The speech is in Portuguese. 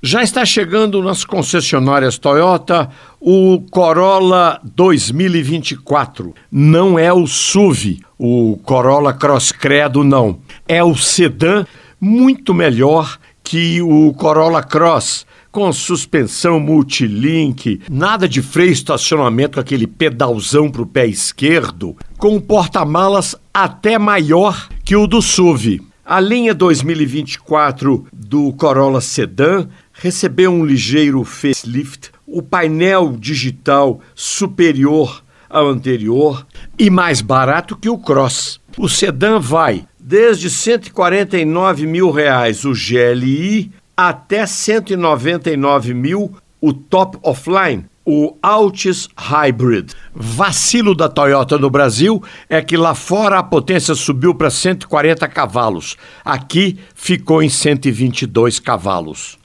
Já está chegando nas concessionárias Toyota o Corolla 2024. Não é o SUV, o Corolla Cross Credo, não. É o sedã muito melhor que o Corolla Cross, com suspensão multilink, nada de freio estacionamento aquele pedalzão para o pé esquerdo, com porta-malas até maior que o do SUV. A linha 2024 do Corolla Sedan recebeu um ligeiro facelift, o painel digital superior ao anterior e mais barato que o Cross. O sedã vai desde 149 mil reais o GLI até 199 mil o Top Offline, o Altis Hybrid. Vacilo da Toyota no Brasil é que lá fora a potência subiu para 140 cavalos. Aqui ficou em 122 cavalos.